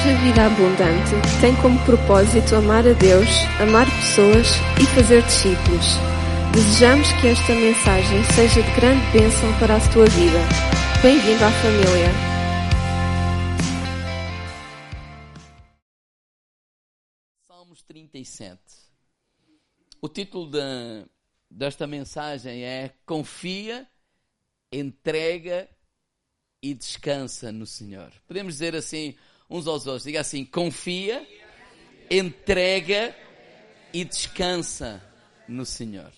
Igreja Vida Abundante tem como propósito amar a Deus, amar pessoas e fazer discípulos. Desejamos que esta mensagem seja de grande bênção para a tua vida. Bem-vindo à família. Salmos 37. O título de, desta mensagem é Confia, entrega e descansa no Senhor. Podemos dizer assim uns aos outros, diga assim: confia, entrega e descansa no Senhor.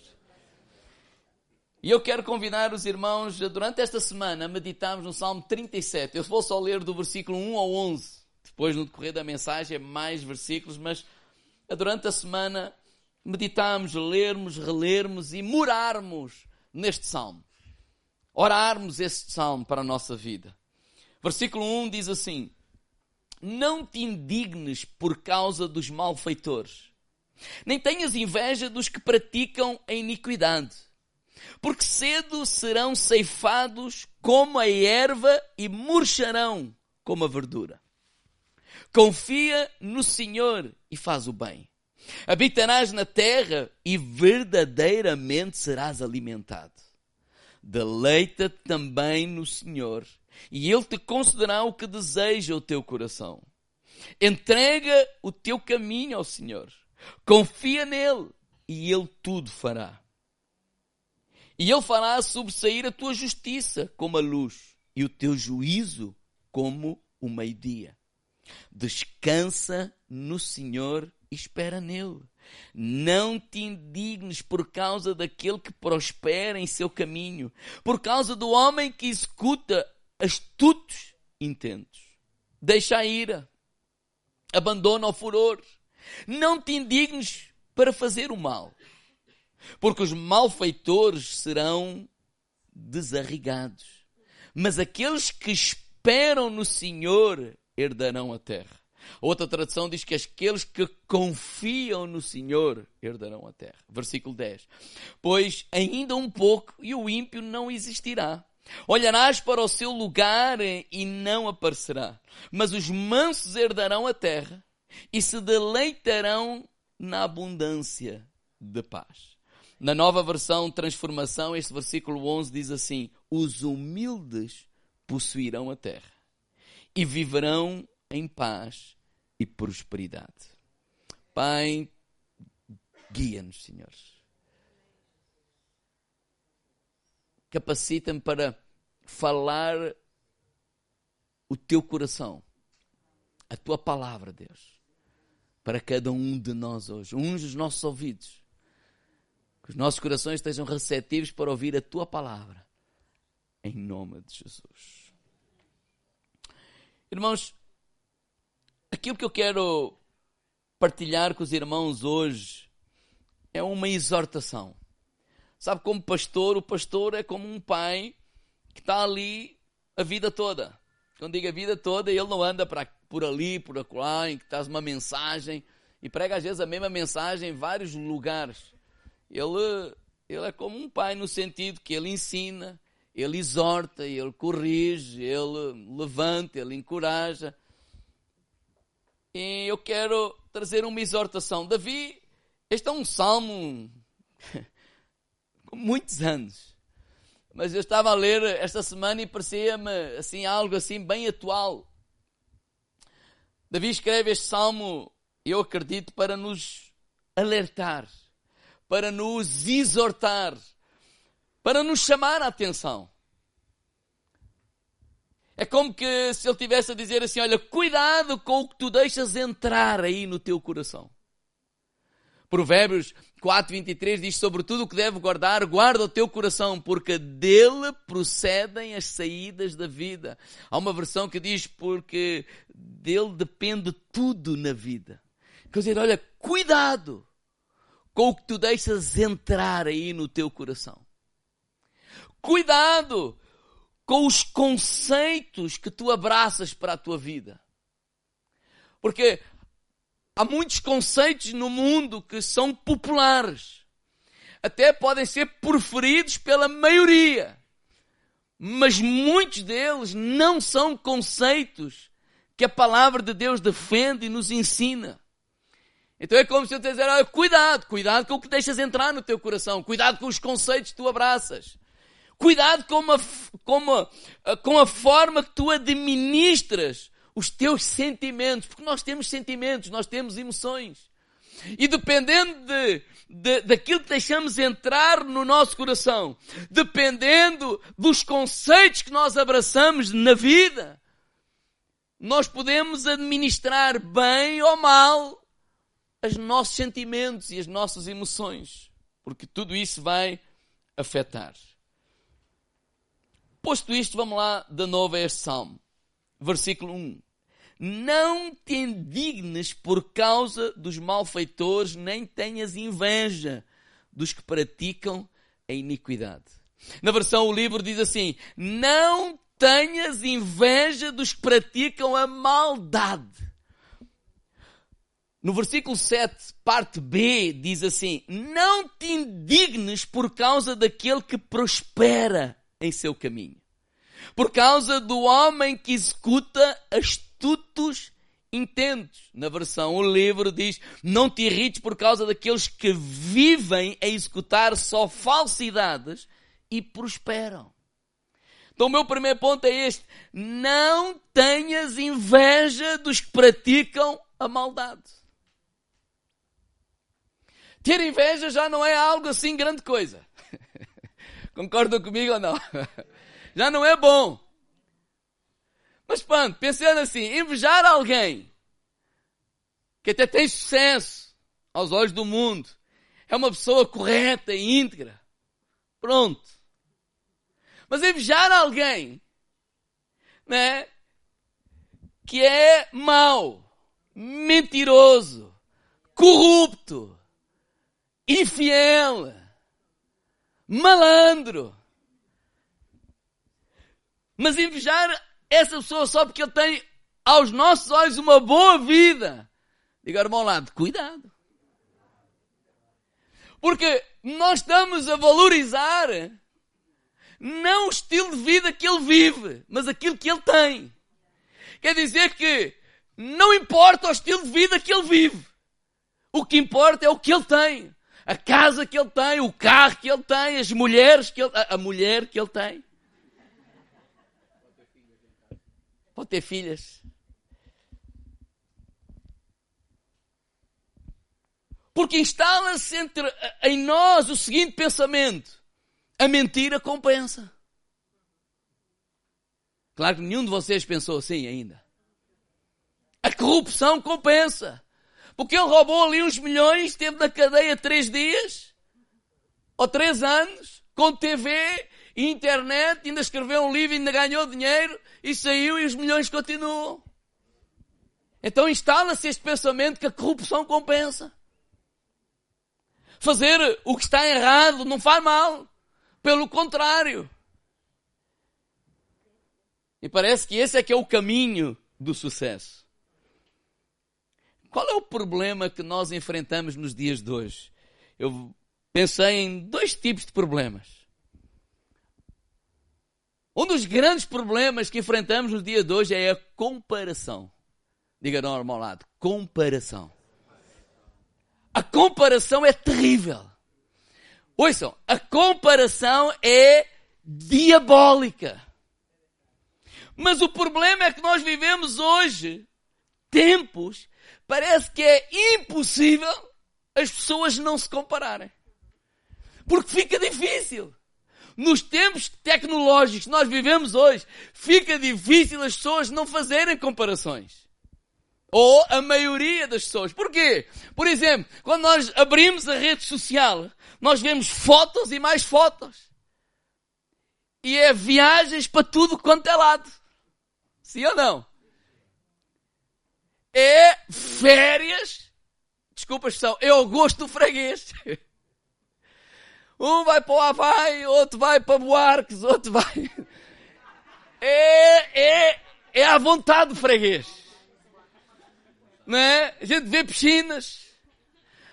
E eu quero convidar os irmãos, durante esta semana, meditarmos no Salmo 37. Eu vou só ler do versículo 1 ao 11. Depois, no decorrer da mensagem, é mais versículos, mas durante a semana meditarmos, lermos, relermos e morarmos neste Salmo. Orarmos este Salmo para a nossa vida. Versículo 1 diz assim: Não te indignes por causa dos malfeitores, nem tenhas inveja dos que praticam a iniquidade porque cedo serão ceifados como a erva e murcharão como a verdura. Confia no Senhor e faz o bem. Habitarás na terra e verdadeiramente serás alimentado. Deleita-te também no Senhor e Ele te concederá o que deseja o teu coração. Entrega o teu caminho ao Senhor. Confia nele e Ele tudo fará. E ele fará sobressair a tua justiça como a luz e o teu juízo como o meio-dia. Descansa no Senhor e espera nele. Não te indignes por causa daquele que prospera em seu caminho, por causa do homem que executa astutos intentos. Deixa a ira, abandona o furor. Não te indignes para fazer o mal, porque os malfeitores serão desarrigados. Mas aqueles que esperam no Senhor herdarão a terra. Outra tradução diz que aqueles que confiam no Senhor herdarão a terra. Versículo 10. Pois ainda um pouco e o ímpio não existirá. Olharás para o seu lugar e não aparecerá. Mas os mansos herdarão a terra e se deleitarão na abundância de paz. Na nova versão transformação, este versículo 11 diz assim: Os humildes possuirão a terra e viverão em paz e prosperidade. Pai, guia-nos, Senhor. Capacita-me para falar o teu coração, a tua palavra, Deus, para cada um de nós hoje. Uns os nossos ouvidos que os nossos corações estejam receptivos para ouvir a tua palavra. Em nome de Jesus. Irmãos, aquilo que eu quero partilhar com os irmãos hoje é uma exortação. Sabe, como pastor, o pastor é como um pai que está ali a vida toda. Quando digo a vida toda, ele não anda por ali, por acolá, em que traz uma mensagem e prega às vezes a mesma mensagem em vários lugares. Ele, ele é como um pai no sentido que ele ensina, ele exorta, ele corrige, ele levanta, ele encoraja. E eu quero trazer uma exortação. Davi, este é um salmo muitos anos. Mas eu estava a ler esta semana e parecia-me assim algo assim bem atual. Davi escreve este salmo, eu acredito, para nos alertar para nos exortar, para nos chamar a atenção. É como que se ele tivesse a dizer assim: olha, cuidado com o que tu deixas entrar aí no teu coração. Provérbios 4:23 diz: sobre tudo o que deve guardar, guarda o teu coração, porque dele procedem as saídas da vida. Há uma versão que diz: porque dele depende tudo na vida. Quer dizer, olha, cuidado com o que tu deixas entrar aí no teu coração. Cuidado com os conceitos que tu abraças para a tua vida. Porque há muitos conceitos no mundo que são populares. Até podem ser preferidos pela maioria. Mas muitos deles não são conceitos que a palavra de Deus defende e nos ensina. Então é como se eu te dizer, ah, cuidado, cuidado com o que deixas entrar no teu coração, cuidado com os conceitos que tu abraças. Cuidado com com, com a forma que tu administras os teus sentimentos, porque nós temos sentimentos, nós temos emoções. E dependendo de, de, daquilo que deixamos entrar no nosso coração, dependendo dos conceitos que nós abraçamos na vida, nós podemos administrar bem ou mal os nossos sentimentos e as nossas emoções, porque tudo isso vai afetar. Posto isto, vamos lá de novo a este salmo. Versículo 1. Não te indignes por causa dos malfeitores, nem tenhas inveja dos que praticam a iniquidade. Na versão o livro diz assim: Não tenhas inveja dos que praticam a maldade. No versículo 7, parte B, diz assim: Não te indignes por causa daquele que prospera em seu caminho. Por causa do homem que executa astutos intentos. Na versão o livro diz: Não te irrites por causa daqueles que vivem a executar só falsidades e prosperam. Então o meu primeiro ponto é este: não tenhas inveja dos que praticam a maldade. Ter inveja já não é algo assim grande coisa. Concordam comigo ou não? Já não é bom. Mas pronto, pensando assim, invejar alguém que até tem sucesso aos olhos do mundo, é uma pessoa correta e íntegra. Pronto. Mas invejar alguém, né, que é mau, mentiroso, corrupto, infiel, malandro. Mas invejar essa pessoa só porque ele tem, aos nossos olhos, uma boa vida. Diga, irmão lado, cuidado. Porque nós estamos a valorizar não o estilo de vida que ele vive, mas aquilo que ele tem. Quer dizer que não importa o estilo de vida que ele vive. O que importa é o que ele tem a casa que ele tem, o carro que ele tem, as mulheres que ele, a mulher que ele tem. Pode ter filhas. Porque instala-se entre, em nós o seguinte pensamento: a mentira compensa. Claro que nenhum de vocês pensou assim ainda. A corrupção compensa. Porque ele roubou ali uns milhões, esteve na cadeia três dias, ou três anos, com TV, internet, ainda escreveu um livro, ainda ganhou dinheiro, e saiu e os milhões continuam. Então instala-se este pensamento que a corrupção compensa. Fazer o que está errado não faz mal. Pelo contrário. E parece que esse é que é o caminho do sucesso. Qual é o problema que nós enfrentamos nos dias de hoje? Eu pensei em dois tipos de problemas. Um dos grandes problemas que enfrentamos nos dias de hoje é a comparação. Diga não ao lado, comparação. A comparação é terrível. Ouçam, a comparação é diabólica. Mas o problema é que nós vivemos hoje tempos parece que é impossível as pessoas não se compararem. Porque fica difícil. Nos tempos tecnológicos que nós vivemos hoje, fica difícil as pessoas não fazerem comparações. Ou a maioria das pessoas. Porquê? Por exemplo, quando nós abrimos a rede social, nós vemos fotos e mais fotos. E é viagens para tudo quanto é lado. Sim ou não? é férias. Desculpa a expressão, é o gosto do freguês. Um vai para o Havaí, outro vai para Buarques, outro vai. É, é, é à vontade do freguês. Não é? A gente vê piscinas,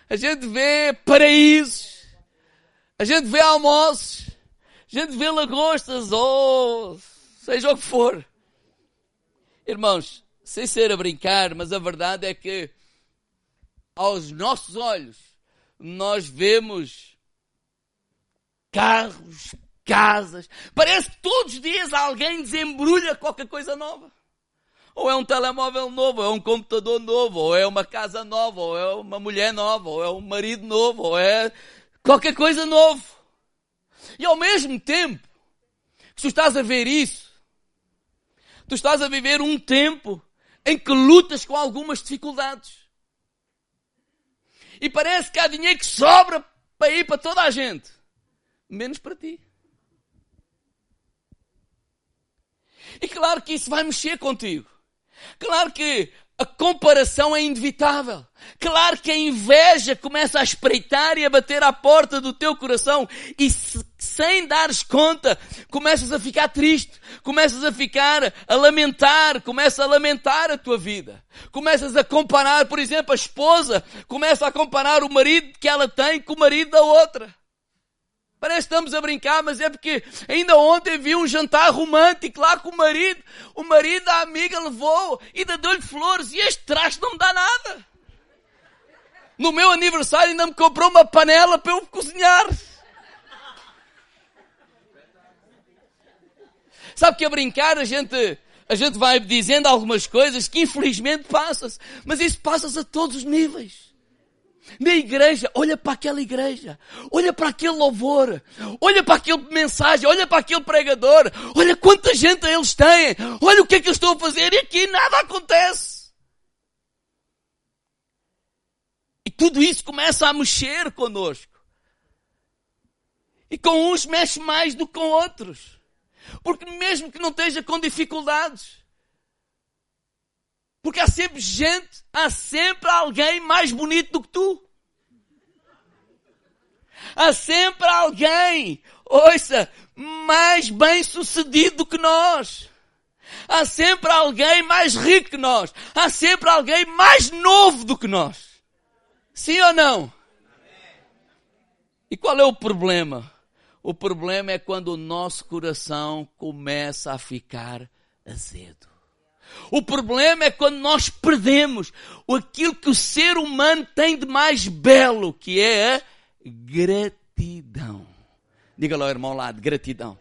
a gente vê paraísos, a gente vê almoços, a gente vê lagostas ou seja o que for. Irmãos, sem ser a brincar, mas a verdade é que aos nossos olhos nós vemos carros, casas. Parece que todos os dias alguém desembrulha qualquer coisa nova. Ou é um telemóvel novo, ou é um computador novo, ou é uma casa nova, ou é uma mulher nova, ou é um marido novo, ou é qualquer coisa novo. E ao mesmo tempo que tu estás a ver isso, tu estás a viver um tempo em que lutas com algumas dificuldades. E parece que há dinheiro que sobra para ir para toda a gente, menos para ti. E claro que isso vai mexer contigo. Claro que a comparação é inevitável. Claro que a inveja começa a espreitar e a bater à porta do teu coração e se, sem dares conta, começas a ficar triste, começas a ficar a lamentar, começas a lamentar a tua vida. Começas a comparar, por exemplo, a esposa começa a comparar o marido que ela tem com o marido da outra. Parece que estamos a brincar, mas é porque ainda ontem vi um jantar romântico lá com o marido. O marido da amiga levou e deu-lhe flores e este traste não me dá nada. No meu aniversário ainda me comprou uma panela para eu cozinhar. Sabe que a brincar a gente, a gente vai dizendo algumas coisas que infelizmente passa-se. Mas isso passa-se a todos os níveis. Na igreja, olha para aquela igreja, olha para aquele louvor, olha para aquele mensagem, olha para aquele pregador, olha quanta gente eles têm, olha o que é que eu estou a fazer e aqui nada acontece. E tudo isso começa a mexer conosco. E com uns mexe mais do que com outros. Porque mesmo que não esteja com dificuldades, porque há sempre gente, há sempre alguém mais bonito do que tu. Há sempre alguém, ouça, mais bem sucedido do que nós. Há sempre alguém mais rico que nós. Há sempre alguém mais novo do que nós. Sim ou não? E qual é o problema? O problema é quando o nosso coração começa a ficar azedo. O problema é quando nós perdemos aquilo que o ser humano tem de mais belo, que é a gratidão. Diga lá, irmão, lá, de gratidão.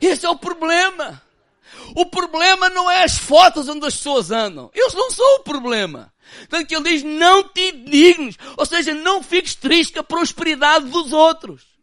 Esse é o problema. O problema não é as fotos onde as pessoas andam. Eles não são o problema. Tanto que ele diz, não te indignes. Ou seja, não fiques triste com a prosperidade dos outros.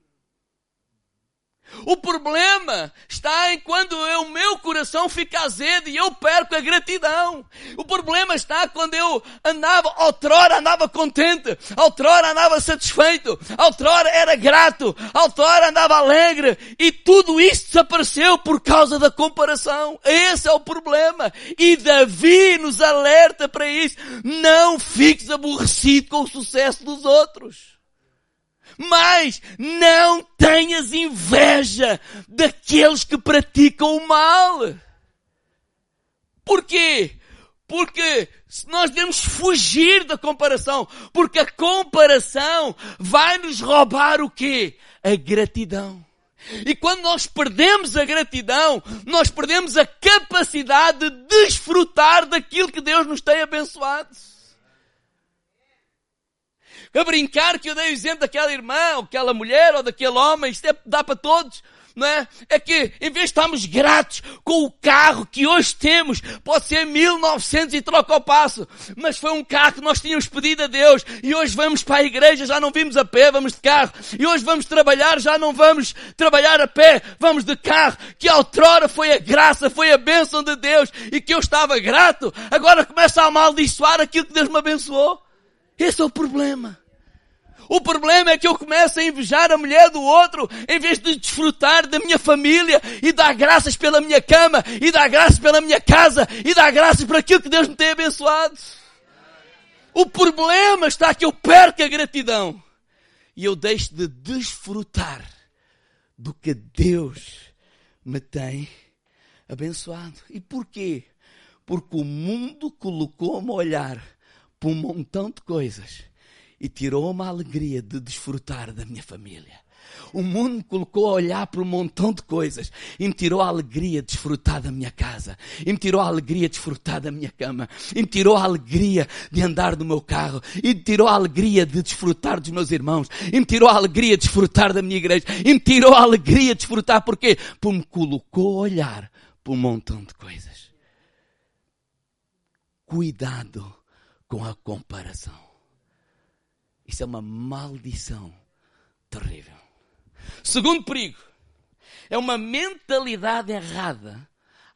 O problema está em quando o meu coração fica azedo e eu perco a gratidão. O problema está quando eu andava, outrora andava contente, outrora andava satisfeito, outrora era grato, outrora andava alegre e tudo isso desapareceu por causa da comparação. Esse é o problema. E Davi nos alerta para isso. Não fiques aborrecido com o sucesso dos outros. Mas não tenhas inveja daqueles que praticam o mal. Porquê? Porque nós devemos fugir da comparação. Porque a comparação vai nos roubar o quê? A gratidão. E quando nós perdemos a gratidão, nós perdemos a capacidade de desfrutar daquilo que Deus nos tem abençoado a brincar que eu dei o exemplo daquela irmã, ou daquela mulher, ou daquele homem, isto é, dá para todos, não é? É que, em vez de estarmos gratos com o carro que hoje temos, pode ser 1900 e troca ao passo, mas foi um carro que nós tínhamos pedido a Deus, e hoje vamos para a igreja, já não vimos a pé, vamos de carro, e hoje vamos trabalhar, já não vamos trabalhar a pé, vamos de carro, que outrora foi a graça, foi a bênção de Deus, e que eu estava grato, agora começa a amaldiçoar aquilo que Deus me abençoou. Esse é o problema. O problema é que eu começo a invejar a mulher do outro, em vez de desfrutar da minha família e dar graças pela minha cama, e dar graças pela minha casa, e dar graças por aquilo que Deus me tem abençoado. O problema está que eu perco a gratidão e eu deixo de desfrutar do que Deus me tem abençoado. E porquê? Porque o mundo colocou-me a olhar para um montão de coisas e tirou-me a alegria de desfrutar da minha família. O mundo me colocou a olhar para um montão de coisas e me tirou a alegria de desfrutar da minha casa, e me tirou a alegria de desfrutar da minha cama, e me tirou a alegria de andar no meu carro, e me tirou a alegria de desfrutar dos meus irmãos, e me tirou a alegria de desfrutar da minha igreja, e me tirou a alegria de desfrutar, porquê? Porque me colocou a olhar para um montão de coisas. Cuidado com a comparação. Isso é uma maldição terrível. Segundo perigo é uma mentalidade errada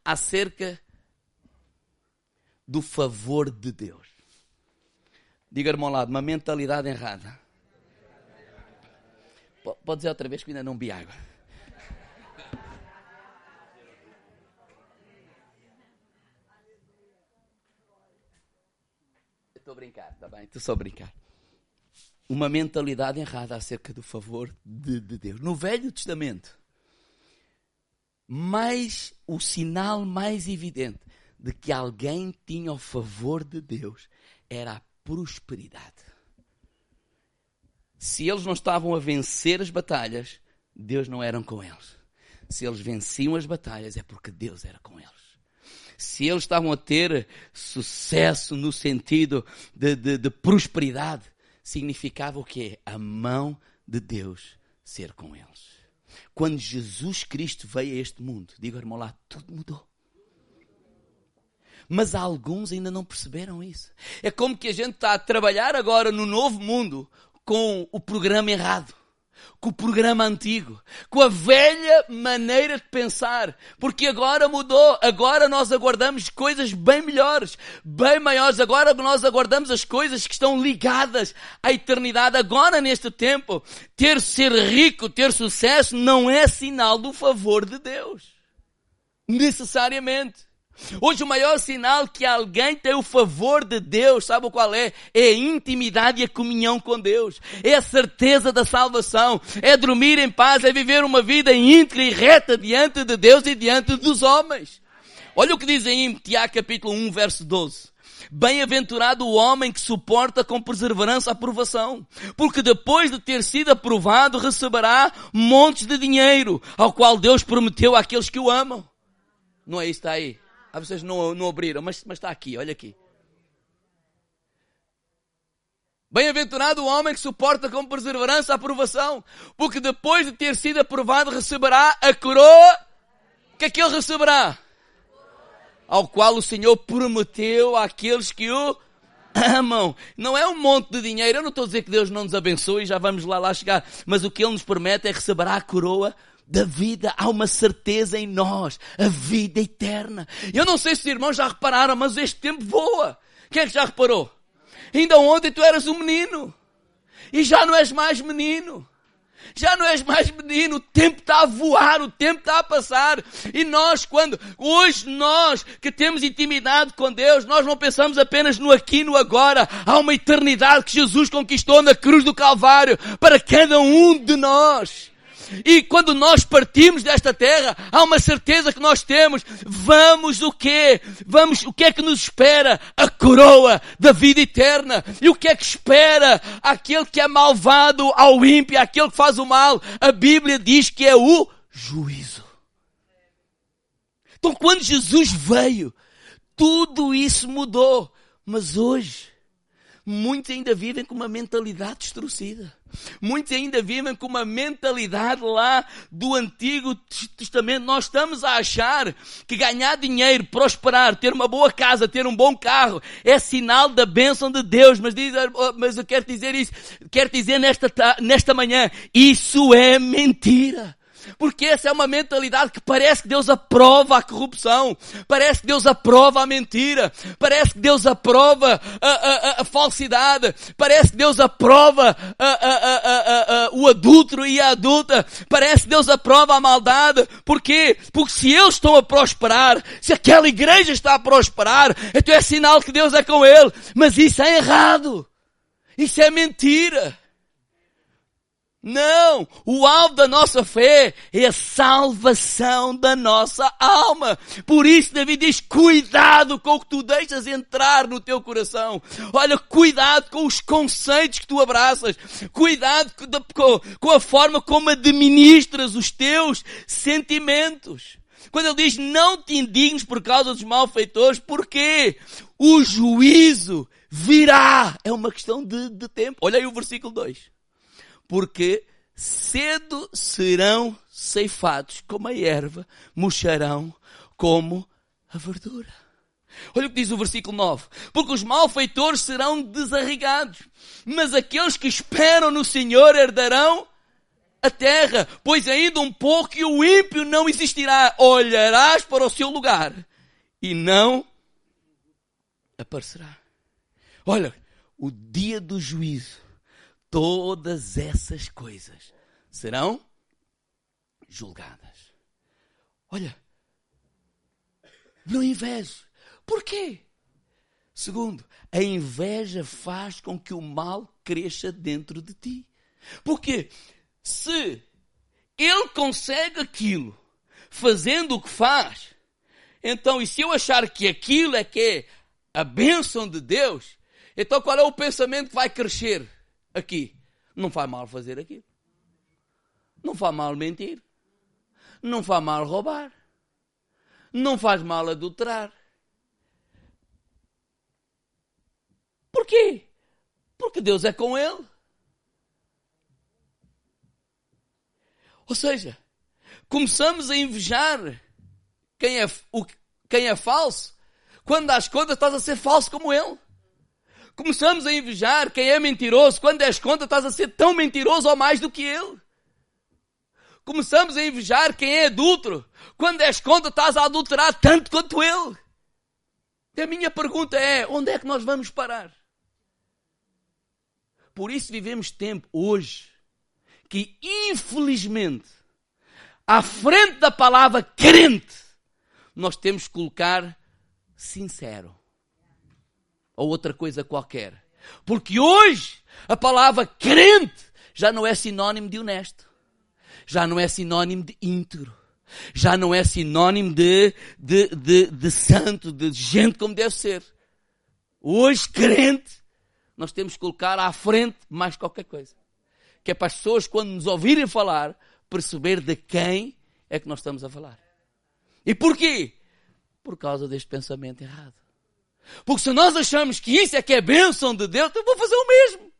acerca do favor de Deus. Diga-me ao lado, uma mentalidade errada. Pode dizer outra vez que ainda não vi água. Estou a brincar, está bem? Estou só a brincar uma mentalidade errada acerca do favor de, de Deus. No Velho Testamento, mais o sinal mais evidente de que alguém tinha o favor de Deus era a prosperidade. Se eles não estavam a vencer as batalhas, Deus não era com eles. Se eles venciam as batalhas, é porque Deus era com eles. Se eles estavam a ter sucesso no sentido de, de, de prosperidade, significava o quê? A mão de Deus ser com eles. Quando Jesus Cristo veio a este mundo, diga irmão lá, tudo mudou. Mas alguns ainda não perceberam isso. É como que a gente está a trabalhar agora no novo mundo com o programa errado com o programa antigo, com a velha maneira de pensar, porque agora mudou, agora nós aguardamos coisas bem melhores, bem maiores, agora nós aguardamos as coisas que estão ligadas à eternidade, agora neste tempo, ter ser rico, ter sucesso não é sinal do favor de Deus. Necessariamente. Hoje o maior sinal que alguém tem o favor de Deus, sabe qual é? É a intimidade e a comunhão com Deus. É a certeza da salvação. É dormir em paz, é viver uma vida íntegra e reta diante de Deus e diante dos homens. Olha o que diz em Tiago capítulo 1, verso 12. Bem-aventurado o homem que suporta com perseverança a aprovação, porque depois de ter sido aprovado receberá montes de dinheiro, ao qual Deus prometeu àqueles que o amam. Não é isso está aí? Ah, vocês não, não abriram, mas, mas está aqui, olha aqui. Bem-aventurado o homem que suporta com perseverança a aprovação, porque depois de ter sido aprovado receberá a coroa. Que é que ele receberá? Ao qual o Senhor prometeu àqueles que o amam. Não é um monte de dinheiro. Eu não estou a dizer que Deus não nos abençoe e já vamos lá lá chegar. Mas o que Ele nos promete é receberá a coroa da vida, há uma certeza em nós, a vida eterna. Eu não sei se os irmãos já repararam, mas este tempo voa. Quem é que já reparou? Ainda ontem tu eras um menino. E já não és mais menino. Já não és mais menino, o tempo está a voar, o tempo está a passar. E nós, quando, hoje nós que temos intimidade com Deus, nós não pensamos apenas no aqui no agora. Há uma eternidade que Jesus conquistou na cruz do Calvário para cada um de nós. E quando nós partimos desta terra, há uma certeza que nós temos. Vamos o quê? Vamos, o que é que nos espera? A coroa da vida eterna. E o que é que espera aquele que é malvado ao ímpio, aquele que faz o mal? A Bíblia diz que é o juízo. Então quando Jesus veio, tudo isso mudou. Mas hoje, muitos ainda vivem com uma mentalidade destruída. Muitos ainda vivem com uma mentalidade lá do Antigo Testamento. Nós estamos a achar que ganhar dinheiro, prosperar, ter uma boa casa, ter um bom carro, é sinal da bênção de Deus. Mas, diz, mas eu quero dizer isso, quero dizer nesta, nesta manhã, isso é mentira. Porque essa é uma mentalidade que parece que Deus aprova a corrupção, parece que Deus aprova a mentira, parece que Deus aprova a, a, a falsidade, parece que Deus aprova a, o adulto e a adulta, parece que Deus aprova a maldade. Porquê? Porque se eles estão a prosperar, se aquela igreja está a prosperar, então é sinal que Deus é com ele. Mas isso é errado. Isso é mentira. Não! O alvo da nossa fé é a salvação da nossa alma. Por isso Davi diz, cuidado com o que tu deixas entrar no teu coração. Olha, cuidado com os conceitos que tu abraças. Cuidado com a forma como administras os teus sentimentos. Quando ele diz, não te indignes por causa dos malfeitores, porquê? O juízo virá. É uma questão de, de tempo. Olha aí o versículo 2 porque cedo serão ceifados como a erva, murcharão como a verdura. Olha o que diz o versículo 9. Porque os malfeitores serão desarrigados, mas aqueles que esperam no Senhor herdarão a terra, pois ainda um pouco e o ímpio não existirá. Olharás para o seu lugar e não aparecerá. Olha, o dia do juízo todas essas coisas serão julgadas. Olha, não inveje. Por quê? Segundo, a inveja faz com que o mal cresça dentro de ti. Porque se ele consegue aquilo fazendo o que faz, então, e se eu achar que aquilo é que é a bênção de Deus, então qual é o pensamento que vai crescer? Aqui. Não faz mal fazer aquilo. Não faz mal mentir. Não faz mal roubar. Não faz mal adulterar. Porquê? Porque Deus é com ele. Ou seja, começamos a invejar quem é, o, quem é falso. Quando às contas estás a ser falso como ele. Começamos a invejar quem é mentiroso. Quando és conta, estás a ser tão mentiroso ou mais do que ele. Começamos a invejar quem é adulto. Quando és conta, estás a adulterar tanto quanto ele. E a minha pergunta é: onde é que nós vamos parar? Por isso vivemos tempo hoje que, infelizmente, à frente da palavra crente, nós temos que colocar sincero ou outra coisa qualquer. Porque hoje a palavra crente já não é sinónimo de honesto, já não é sinónimo de íntegro, já não é sinónimo de, de, de, de santo, de gente como deve ser. Hoje, crente, nós temos que colocar à frente mais qualquer coisa. Que é para as pessoas, quando nos ouvirem falar, perceber de quem é que nós estamos a falar. E porquê? Por causa deste pensamento errado. Porque se nós achamos que isso é que é bênção de Deus, eu vou fazer o mesmo.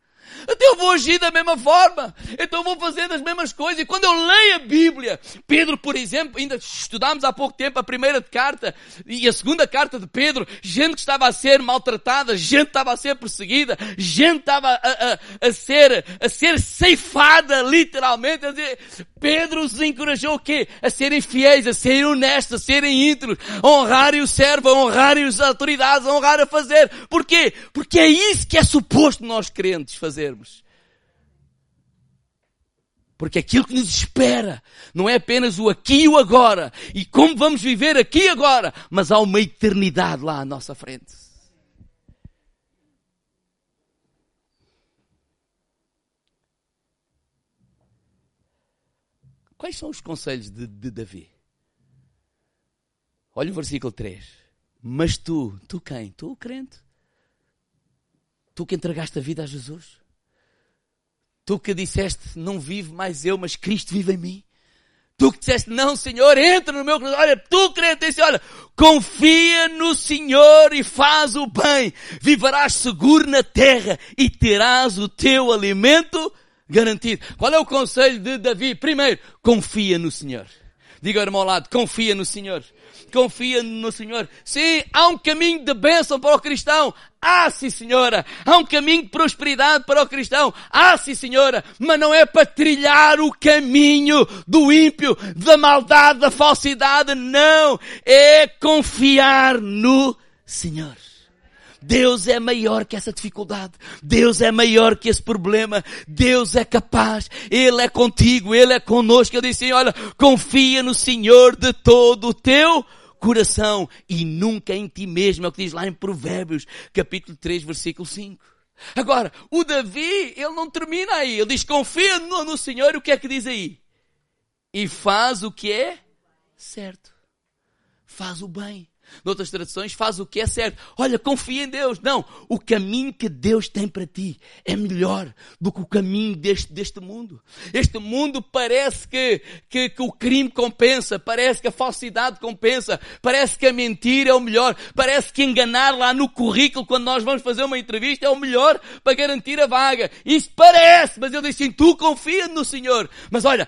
Então eu vou agir da mesma forma. Então eu vou fazer as mesmas coisas. E quando eu leio a Bíblia, Pedro, por exemplo, ainda estudámos há pouco tempo a primeira carta e a segunda carta de Pedro, gente que estava a ser maltratada, gente que estava a ser perseguida, gente que estava a, a, a ser, a ser ceifada, literalmente. A dizer, Pedro os encorajou o quê? A serem fiéis, a serem honestos, a serem íntegros, a honrarem o servo, a honrarem as autoridades, a honrar a fazer. Porquê? Porque é isso que é suposto nós crentes fazermos. Porque aquilo que nos espera não é apenas o aqui e o agora, e como vamos viver aqui e agora, mas há uma eternidade lá à nossa frente. Quais são os conselhos de, de Davi? Olha o versículo 3. Mas tu, tu quem? Tu, o crente. Tu que entregaste a vida a Jesus. Tu que disseste, não vive mais eu, mas Cristo vive em mim. Tu que disseste, não, Senhor, entra no meu coração. Olha, tu crente, disse, olha, confia no Senhor e faz o bem. Viverás seguro na terra e terás o teu alimento garantido. Qual é o conselho de Davi? Primeiro, confia no Senhor. Diga ao irmão ao lado, confia no Senhor. Confia no Senhor. Sim, há um caminho de bênção para o cristão. Ah, sim, senhora. Há um caminho de prosperidade para o cristão. Ah, sim, senhora. Mas não é para trilhar o caminho do ímpio, da maldade, da falsidade. Não. É confiar no Senhor. Deus é maior que essa dificuldade. Deus é maior que esse problema. Deus é capaz. Ele é contigo. Ele é conosco. Ele disse, olha, confia no Senhor de todo o teu coração e nunca em ti mesmo. É o que diz lá em Provérbios, capítulo 3, versículo 5. Agora, o Davi, ele não termina aí. Ele diz, confia no, no Senhor. E o que é que diz aí? E faz o que é certo. Faz o bem. Noutras traduções, faz o que é certo. Olha, confia em Deus. Não, o caminho que Deus tem para ti é melhor do que o caminho deste, deste mundo. Este mundo parece que, que, que o crime compensa, parece que a falsidade compensa, parece que a mentira é o melhor, parece que enganar lá no currículo quando nós vamos fazer uma entrevista é o melhor para garantir a vaga. Isso parece, mas eu disse assim, tu confia no Senhor. Mas olha,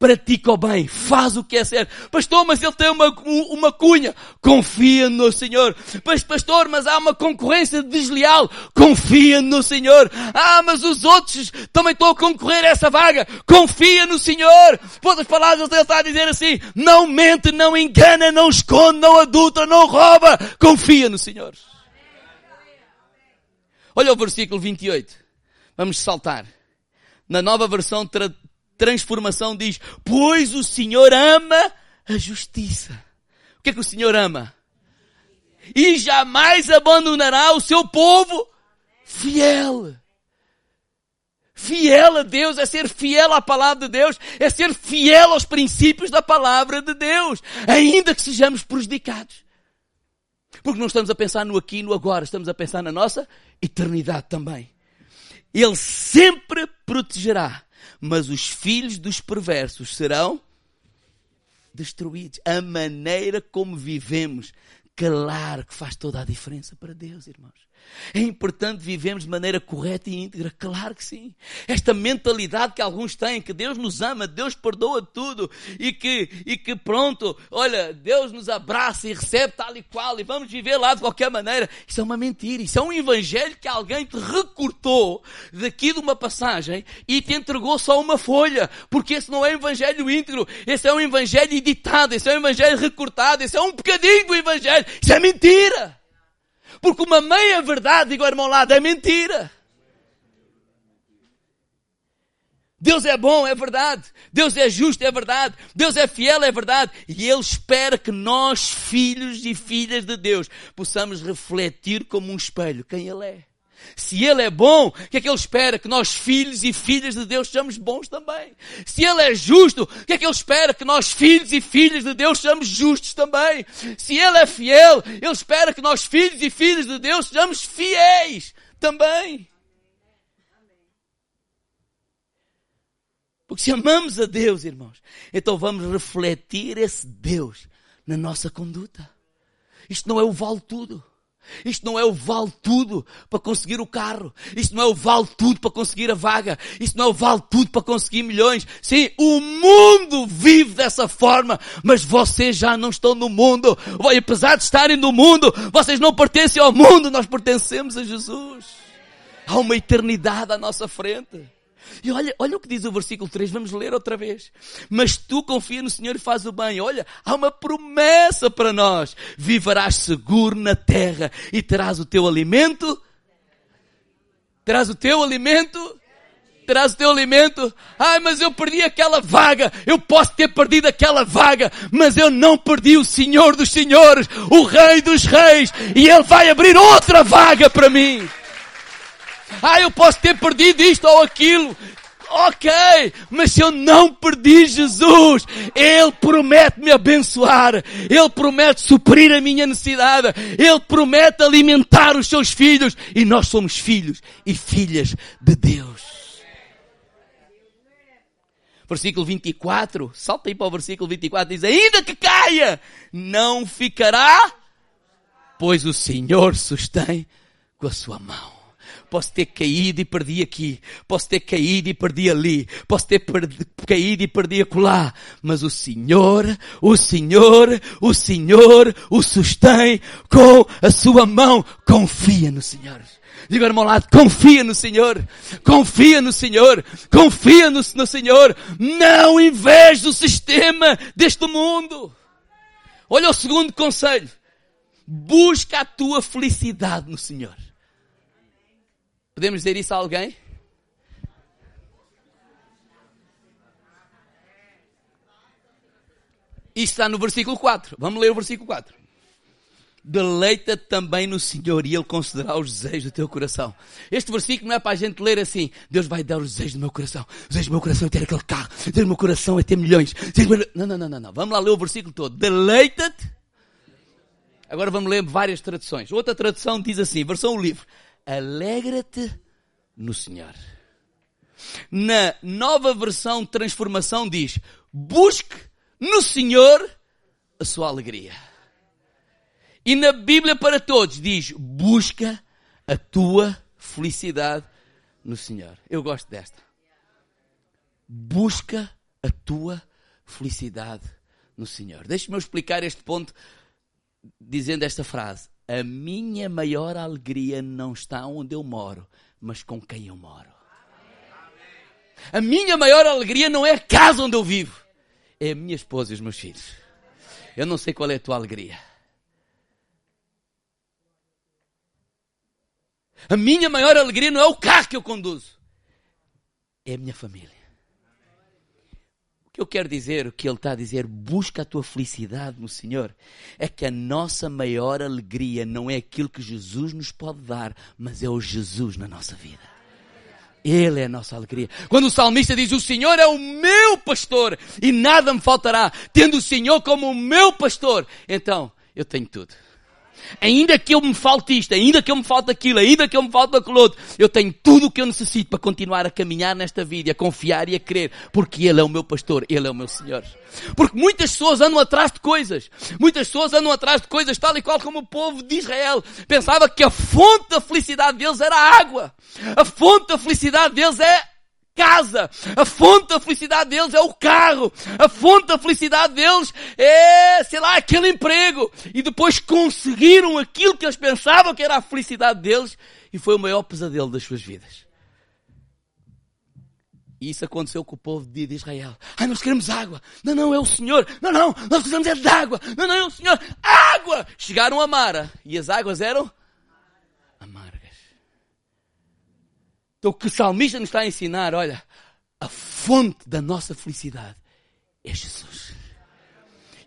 pratica o bem, faz o que é certo. Pastor, mas ele tem uma, uma cunha. Confia no Senhor. Mas pastor, mas há uma concorrência desleal. Confia no Senhor. Ah, mas os outros também estão a concorrer a essa vaga. Confia no Senhor. Por outras palavras, ele está a dizer assim, não mente, não engana, não esconde, não adulta, não rouba. Confia no Senhor. Olha o versículo 28. Vamos saltar. Na nova versão tra transformação diz, pois o Senhor ama a justiça. O que é que o Senhor ama? E jamais abandonará o seu povo fiel. Fiel a Deus é ser fiel à palavra de Deus, é ser fiel aos princípios da palavra de Deus, ainda que sejamos prejudicados. Porque não estamos a pensar no aqui e no agora, estamos a pensar na nossa eternidade também. Ele sempre protegerá mas os filhos dos perversos serão destruídos. A maneira como vivemos, claro que faz toda a diferença para Deus, irmãos. É importante vivermos de maneira correta e íntegra? Claro que sim. Esta mentalidade que alguns têm, que Deus nos ama, Deus perdoa tudo e que, e que pronto, olha, Deus nos abraça e recebe tal e qual e vamos viver lá de qualquer maneira. Isso é uma mentira. Isso é um evangelho que alguém te recortou daqui de uma passagem e te entregou só uma folha. Porque esse não é um evangelho íntegro. Esse é um evangelho editado. Esse é um evangelho recortado. Esse é um bocadinho do evangelho. Isso é mentira. Porque uma meia verdade, digo ao irmão lado, é mentira. Deus é bom, é verdade. Deus é justo, é verdade. Deus é fiel, é verdade. E Ele espera que nós, filhos e filhas de Deus, possamos refletir como um espelho quem Ele é. Se Ele é bom, o que é que Ele espera? Que nós, filhos e filhas de Deus, sejamos bons também. Se Ele é justo, o que é que Ele espera? Que nós, filhos e filhas de Deus, sejamos justos também. Se Ele é fiel, Ele espera que nós, filhos e filhas de Deus, sejamos fiéis também. Porque se amamos a Deus, irmãos, então vamos refletir esse Deus na nossa conduta. Isto não é o vale tudo. Isto não é o vale tudo para conseguir o carro. Isto não é o vale tudo para conseguir a vaga. Isto não é o vale tudo para conseguir milhões. Sim, o mundo vive dessa forma, mas vocês já não estão no mundo. Apesar de estarem no mundo, vocês não pertencem ao mundo, nós pertencemos a Jesus. Há uma eternidade à nossa frente. E olha, olha o que diz o versículo 3, vamos ler outra vez. Mas tu confia no Senhor e faz o bem. Olha, há uma promessa para nós. Viverás seguro na terra e terás o teu alimento. Terás o teu alimento terás o teu alimento. Ai, mas eu perdi aquela vaga. Eu posso ter perdido aquela vaga, mas eu não perdi o Senhor dos Senhores, o Rei dos Reis, e Ele vai abrir outra vaga para mim. Ah, eu posso ter perdido isto ou aquilo. Ok, mas se eu não perdi Jesus, Ele promete me abençoar, Ele promete suprir a minha necessidade, Ele promete alimentar os seus filhos e nós somos filhos e filhas de Deus. Versículo 24, salta aí para o versículo 24, diz, ainda que caia, não ficará, pois o Senhor sustém com a sua mão. Posso ter caído e perdi aqui. Posso ter caído e perdi ali. Posso ter caído e perdi acolá. Mas o Senhor, o Senhor, o Senhor o sustém com a sua mão. Confia no Senhor. Diga ao irmão lado, confia no Senhor. Confia no Senhor. Confia no, no Senhor. Não inveje o sistema deste mundo. Olha o segundo conselho. Busca a tua felicidade no Senhor. Podemos dizer isso a alguém? Isto está no versículo 4. Vamos ler o versículo 4. Deleita-te também no Senhor e Ele concederá os desejos do teu coração. Este versículo não é para a gente ler assim. Deus vai dar os desejos do meu coração. Os desejos do meu coração é ter aquele carro. Os desejos do meu coração é ter milhões. Não, não, não, não, não. Vamos lá ler o versículo todo. Deleita-te. Agora vamos ler várias traduções. Outra tradução diz assim, versão livre. Alegra-te no Senhor. Na nova versão transformação diz, busque no Senhor a sua alegria. E na Bíblia para todos diz: busca a tua felicidade no Senhor. Eu gosto desta. Busca a tua felicidade no Senhor. Deixe-me explicar este ponto dizendo esta frase. A minha maior alegria não está onde eu moro, mas com quem eu moro. A minha maior alegria não é a casa onde eu vivo, é a minha esposa e os meus filhos. Eu não sei qual é a tua alegria. A minha maior alegria não é o carro que eu conduzo, é a minha família. Eu quero dizer, o que ele está a dizer, busca a tua felicidade no Senhor, é que a nossa maior alegria não é aquilo que Jesus nos pode dar, mas é o Jesus na nossa vida. Ele é a nossa alegria. Quando o salmista diz: O Senhor é o meu pastor e nada me faltará, tendo o Senhor como o meu pastor, então eu tenho tudo. Ainda que eu me falte isto, ainda que eu me falte aquilo, ainda que eu me falte aquilo outro, eu tenho tudo o que eu necessito para continuar a caminhar nesta vida, a confiar e a crer, porque Ele é o meu pastor, Ele é o meu Senhor. Porque muitas pessoas andam atrás de coisas, muitas pessoas andam atrás de coisas tal e qual como o povo de Israel pensava que a fonte da felicidade deles era a água, a fonte da felicidade deles é casa. A fonte da felicidade deles é o carro. A fonte da felicidade deles é, sei lá, aquele emprego. E depois conseguiram aquilo que eles pensavam que era a felicidade deles e foi o maior pesadelo das suas vidas. E isso aconteceu com o povo de Israel. Ai, nós queremos água. Não, não, é o Senhor. Não, não, nós precisamos é de água. Não, não, é o Senhor. Água! Chegaram a Mara. E as águas eram Então o que o salmista nos está a ensinar, olha, a fonte da nossa felicidade é Jesus.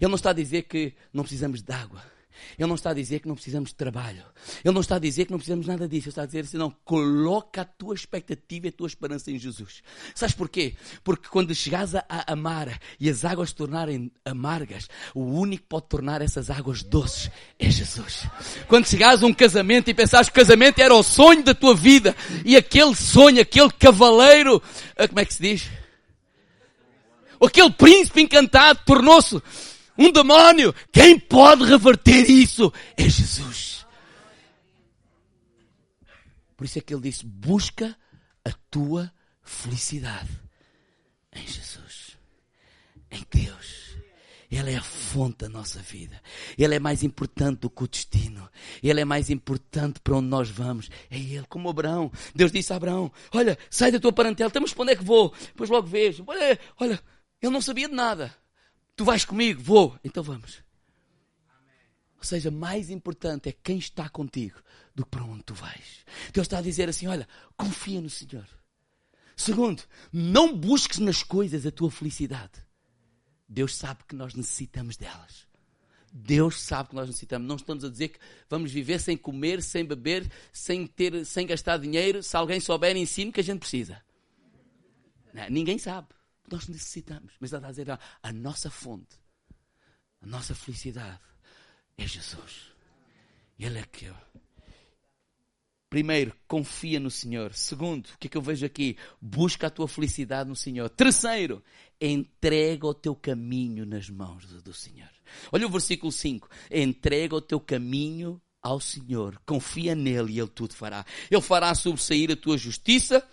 Ele não está a dizer que não precisamos de água. Ele não está a dizer que não precisamos de trabalho. Ele não está a dizer que não precisamos nada disso. Ele está a dizer assim, não, coloca a tua expectativa e a tua esperança em Jesus. Sabes porquê? Porque quando chegares a amar e as águas se tornarem amargas, o único que pode tornar essas águas doces é Jesus. Quando chegares a um casamento e pensares que o casamento era o sonho da tua vida e aquele sonho, aquele cavaleiro, ah, como é que se diz? Aquele príncipe encantado tornou-se um demónio. Quem pode reverter isso é Jesus. Por isso é que ele disse: busca a tua felicidade em Jesus, em Deus. Ele é a fonte da nossa vida. Ele é mais importante do que o destino. Ele é mais importante para onde nós vamos. É Ele, como Abraão. Deus disse a Abraão: Olha, sai da tua parentela, temos para onde é que vou? Depois logo vejo. Olha, olha, ele não sabia de nada. Tu vais comigo? Vou. Então vamos. Ou seja, mais importante é quem está contigo do que para onde tu vais. Deus está a dizer assim: olha, confia no Senhor. Segundo, não busques nas coisas a tua felicidade. Deus sabe que nós necessitamos delas. Deus sabe que nós necessitamos. Não estamos a dizer que vamos viver sem comer, sem beber, sem ter, sem gastar dinheiro. Se alguém souber, ensine que a gente precisa. Não, ninguém sabe. Nós necessitamos. Mas ele está a dizer, a nossa fonte, a nossa felicidade é Jesus. Ele é que eu. Primeiro, confia no Senhor. Segundo, o que é que eu vejo aqui? Busca a tua felicidade no Senhor. Terceiro, entrega o teu caminho nas mãos do Senhor. Olha o versículo 5. Entrega o teu caminho ao Senhor. Confia nele e ele tudo fará. Ele fará sobressair a tua justiça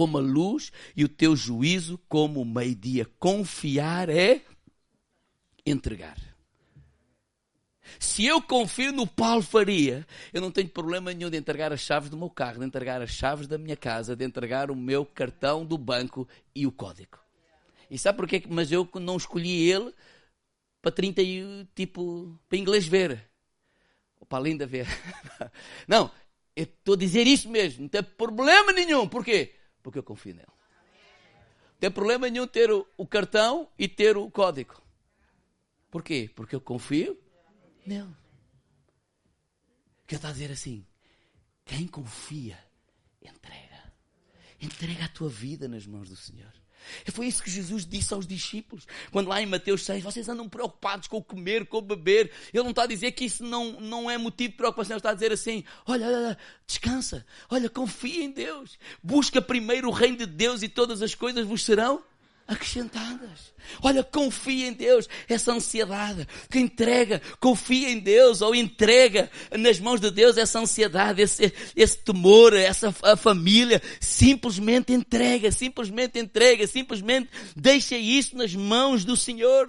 como a luz e o teu juízo como o meio-dia. Confiar é entregar. Se eu confio no Paulo Faria, eu não tenho problema nenhum de entregar as chaves do meu carro, de entregar as chaves da minha casa, de entregar o meu cartão do banco e o código. E sabe porquê? Mas eu não escolhi ele para 30 tipo, para inglês ver. Ou para linda ver. Não, eu estou a dizer isso mesmo. Não tem problema nenhum. Porquê? Porque eu confio nele. Não tem problema nenhum ter o, cartão e ter o código. Porquê? Porque eu confio nele. Que ele está a dizer assim: quem confia, entrega. Entrega a tua vida nas mãos do Senhor. Foi isso que Jesus disse aos discípulos. Quando lá em Mateus 6, vocês andam preocupados com o comer, com o beber. Ele não está a dizer que isso não, não é motivo de preocupação. Ele está a dizer assim: olha, olha, descansa. Olha, confia em Deus. Busca primeiro o reino de Deus e todas as coisas vos serão acrescentadas. Olha, confia em Deus. Essa ansiedade que entrega, confia em Deus ou entrega nas mãos de Deus essa ansiedade, esse, esse temor, essa família. Simplesmente entrega, simplesmente entrega, simplesmente deixa isso nas mãos do Senhor.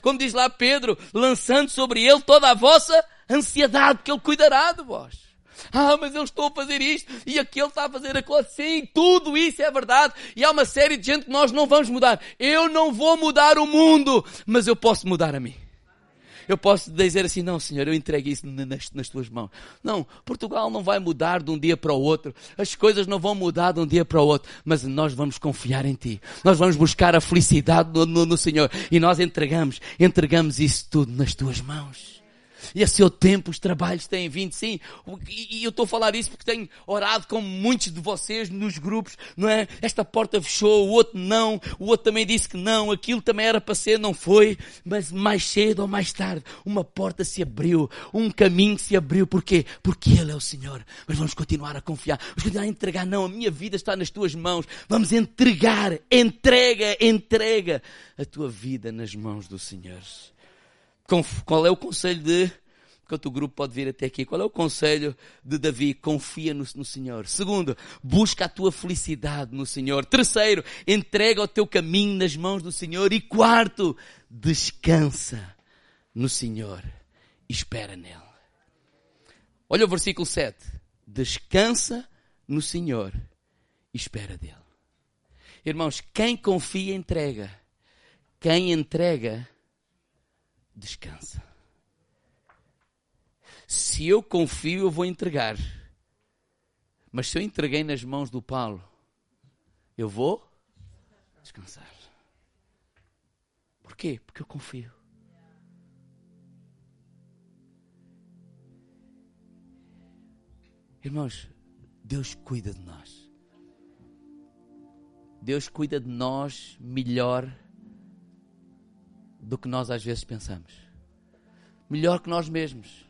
Como diz lá Pedro, lançando sobre ele toda a vossa ansiedade, que ele cuidará de vós. Ah, mas eu estou a fazer isto e aquele está a fazer aquilo. Sim, tudo isso é verdade. E há uma série de gente que nós não vamos mudar. Eu não vou mudar o mundo, mas eu posso mudar a mim. Eu posso dizer assim, não, Senhor, eu entrego isso nas, nas, tuas mãos. Não, Portugal não vai mudar de um dia para o outro. As coisas não vão mudar de um dia para o outro. Mas nós vamos confiar em Ti. Nós vamos buscar a felicidade no, no, no Senhor. E nós entregamos, entregamos isso tudo nas tuas mãos. E a seu tempo os trabalhos têm vindo, sim. E eu estou a falar isso porque tenho orado com muitos de vocês nos grupos, não é? Esta porta fechou, o outro não, o outro também disse que não, aquilo também era para ser, não foi. Mas mais cedo ou mais tarde, uma porta se abriu, um caminho se abriu. Porquê? Porque Ele é o Senhor. Mas vamos continuar a confiar, vamos continuar a entregar. Não, a minha vida está nas tuas mãos. Vamos entregar, entrega, entrega a tua vida nas mãos do Senhor. Qual é o conselho de. Enquanto o grupo pode vir até aqui, qual é o conselho de Davi? Confia no, no Senhor. Segundo, busca a tua felicidade no Senhor. Terceiro, entrega o teu caminho nas mãos do Senhor. E quarto, descansa no Senhor. Espera nele. Olha o versículo 7. Descansa no Senhor. Espera dele. Irmãos, quem confia entrega. Quem entrega descansa. Se eu confio, eu vou entregar. Mas se eu entreguei nas mãos do Paulo, eu vou descansar. Por quê? Porque eu confio. Irmãos, Deus cuida de nós. Deus cuida de nós melhor do que nós às vezes pensamos. Melhor que nós mesmos.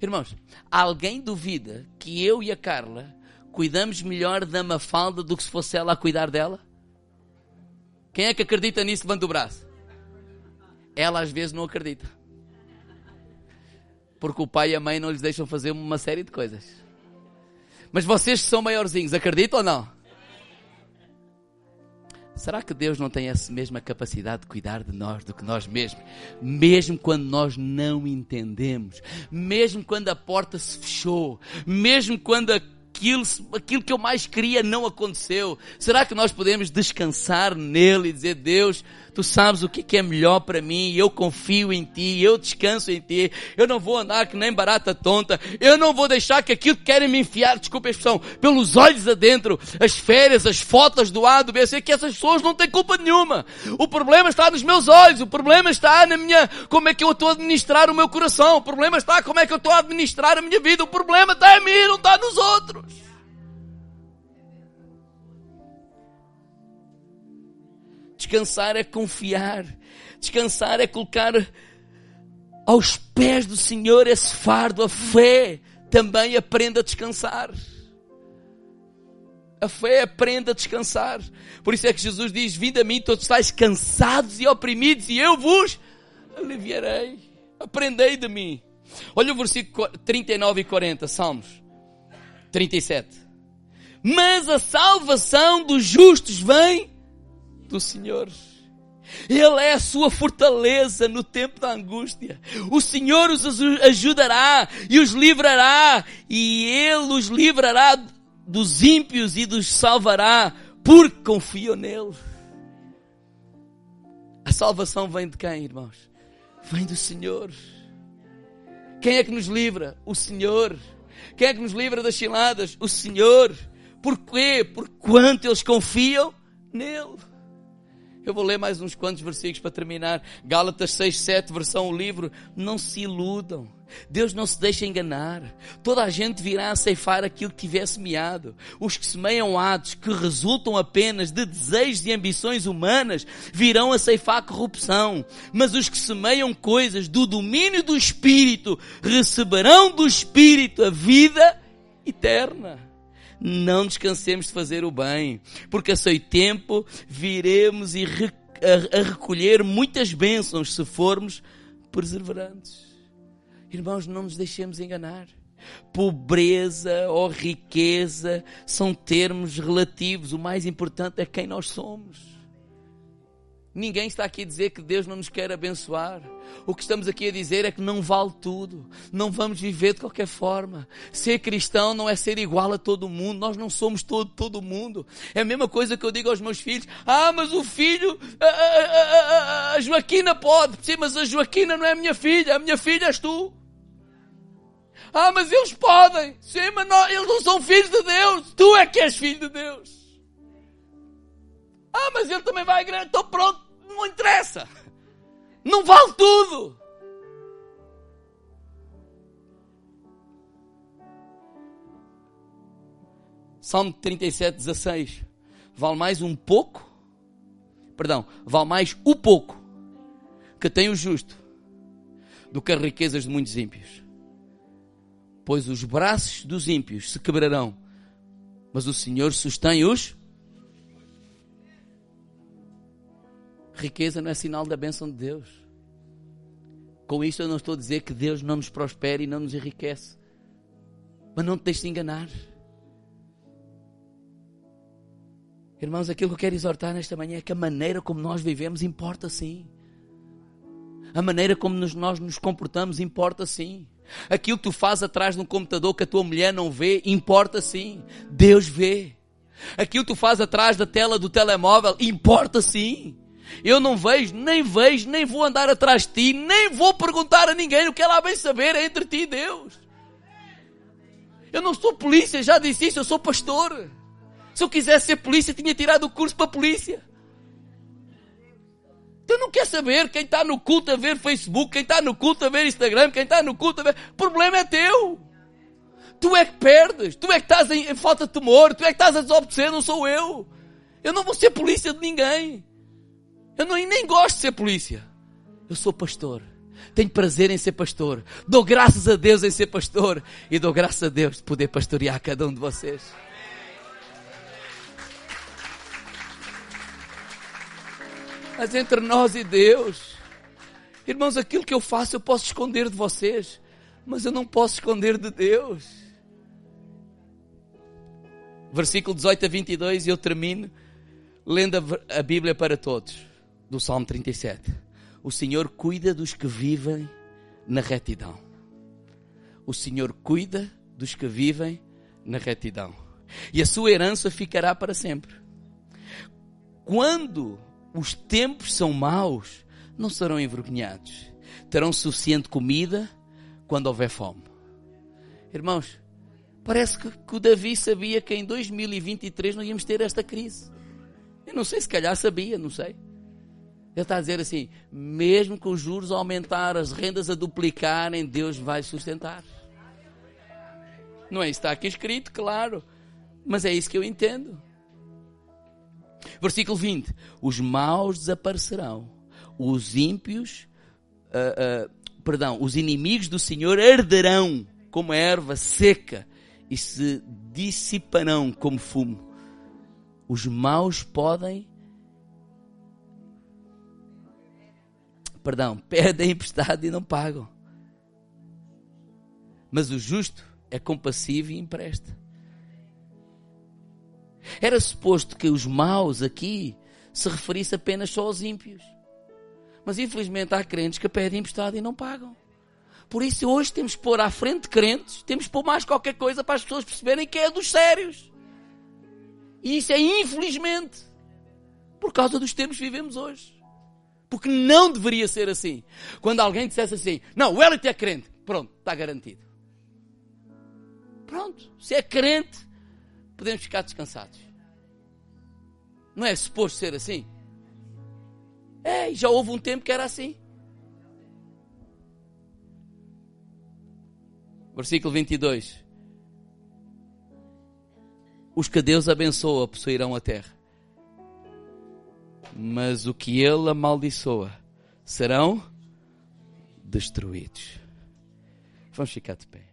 Irmãos, alguém duvida que eu e a Carla cuidamos melhor da Mafalda do que se fosse ela a cuidar dela? Quem é que acredita nisso? Levanta o braço. Ela às vezes não acredita. Porque o pai e a mãe não lhes deixam fazer uma série de coisas. Mas vocês que são maiorzinhos, acreditam ou não? Será que Deus não tem essa mesma capacidade de cuidar de nós do que nós mesmos? Mesmo quando nós não entendemos, mesmo quando a porta se fechou, mesmo quando aquilo, aquilo que eu mais queria não aconteceu, será que nós podemos descansar nele e dizer: Deus, Tu sabes o que é melhor para mim, eu confio em Ti, eu descanso em Ti, eu não vou andar que nem barata tonta, eu não vou deixar que aquilo que querem me enfiar, desculpa a expressão, pelos olhos adentro, as férias, as fotos do A, do B, sei que essas pessoas não têm culpa nenhuma. O problema está nos meus olhos, o problema está na minha, como é que eu estou a administrar o meu coração, o problema está como é que eu estou a administrar a minha vida, o problema está em mim, não está nos outros. Descansar é confiar. Descansar é colocar aos pés do Senhor esse fardo, a fé. Também aprenda a descansar. A fé aprenda a descansar. Por isso é que Jesus diz: Vinde a mim, todos estáis cansados e oprimidos, e eu vos aliviarei. Aprendei de mim. Olha o versículo 39 e 40, Salmos 37. Mas a salvação dos justos vem do Senhor. Ele é a sua fortaleza no tempo da angústia. O Senhor os ajudará e os livrará, e Ele os livrará dos ímpios e dos salvará, porque confiam nele. A salvação vem de quem, irmãos? Vem do Senhor. Quem é que nos livra? O Senhor. Quem é que nos livra das ciladas? O Senhor. Por quê? Por quanto eles confiam nele. Eu vou ler mais uns quantos versículos para terminar. Gálatas 6, 7, versão o livro. Não se iludam. Deus não se deixa enganar. Toda a gente virá a ceifar aquilo que tiver semeado. Os que semeiam atos que resultam apenas de desejos e ambições humanas virão a ceifar corrupção. Mas os que semeiam coisas do domínio do Espírito receberão do Espírito a vida eterna. Não descansemos de fazer o bem, porque a seu tempo viremos a, a recolher muitas bênçãos se formos perseverantes. Irmãos, não nos deixemos enganar. Pobreza ou riqueza são termos relativos. O mais importante é quem nós somos. Ninguém está aqui a dizer que Deus não nos quer abençoar. O que estamos aqui a dizer é que não vale tudo. Não vamos viver de qualquer forma. Ser cristão não é ser igual a todo mundo. Nós não somos todo, todo mundo. É a mesma coisa que eu digo aos meus filhos. Ah, mas o filho, a, a, a, a Joaquina pode. Sim, mas a Joaquina não é minha filha. A minha filha és tu. Ah, mas eles podem. Sim, mas não, eles não são filhos de Deus. Tu é que és filho de Deus. Ah, mas ele também vai à igreja. Então pronto, não interessa. Não vale tudo. Salmo 37, 16. Vale mais um pouco, perdão, vale mais o pouco que tem o justo do que as riquezas de muitos ímpios pois os braços dos ímpios se quebrarão, mas o Senhor sustém os. Riqueza não é sinal da bênção de Deus. Com isto eu não estou a dizer que Deus não nos prospere e não nos enriquece. Mas não te deixes de enganar. Irmãos, aquilo que eu quero exortar nesta manhã é que a maneira como nós vivemos importa sim. A maneira como nós nos comportamos importa sim. Aquilo que tu fazes atrás de um computador que a tua mulher não vê, importa sim. Deus vê. Aquilo que tu fazes atrás da tela do telemóvel, importa sim. Eu não vejo, nem vejo, nem vou andar atrás de ti, nem vou perguntar a ninguém o que ela bem saber é entre ti e Deus. Eu não sou polícia, já disse isso, eu sou pastor. Se eu quisesse ser polícia, tinha tirado o curso para polícia. Tu não quer saber quem está no culto a ver Facebook, quem está no culto a ver Instagram, quem está no culto a ver. O problema é teu. Tu é que perdes, tu é que estás em, em falta de temor, tu é que estás a desobedecer, não sou eu. Eu não vou ser polícia de ninguém. Eu nem gosto de ser polícia. Eu sou pastor. Tenho prazer em ser pastor. Dou graças a Deus em ser pastor. E dou graças a Deus de poder pastorear cada um de vocês. Mas entre nós e Deus, irmãos, aquilo que eu faço eu posso esconder de vocês, mas eu não posso esconder de Deus. Versículo 18 a 22, e eu termino lendo a Bíblia para todos, do Salmo 37. O Senhor cuida dos que vivem na retidão. O Senhor cuida dos que vivem na retidão. E a sua herança ficará para sempre. Quando os tempos são maus, não serão envergonhados. Terão suficiente comida quando houver fome. Irmãos, parece que, que o Davi sabia que em 2023 não íamos ter esta crise. Eu não sei, se calhar sabia, não sei. Ele está a dizer assim: mesmo com os juros a aumentar, as rendas a duplicarem, Deus vai sustentar. Não é isso está aqui escrito, claro. Mas é isso que eu entendo. Versículo 20: Os maus desaparecerão, os ímpios, uh, uh, perdão, os inimigos do Senhor arderão como erva seca e se dissiparão como fumo. Os maus podem, perdão, pedem emprestado e não pagam. Mas o justo é compassivo e empresta. Era suposto que os maus aqui se referisse apenas só aos ímpios. Mas infelizmente há crentes que pedem emprestado e não pagam. Por isso hoje temos que pôr à frente crentes, temos que pôr mais qualquer coisa para as pessoas perceberem que é dos sérios. E isso é infelizmente por causa dos tempos que vivemos hoje. Porque não deveria ser assim. Quando alguém dissesse assim, não, o Elite é crente, pronto, está garantido. Pronto, se é crente, podemos ficar descansados. Não é suposto ser assim? É, já houve um tempo que era assim. Versículo 22. Os que Deus abençoa possuirão a terra. Mas o que Ele amaldiçoa serão destruídos. Vamos ficar de pé.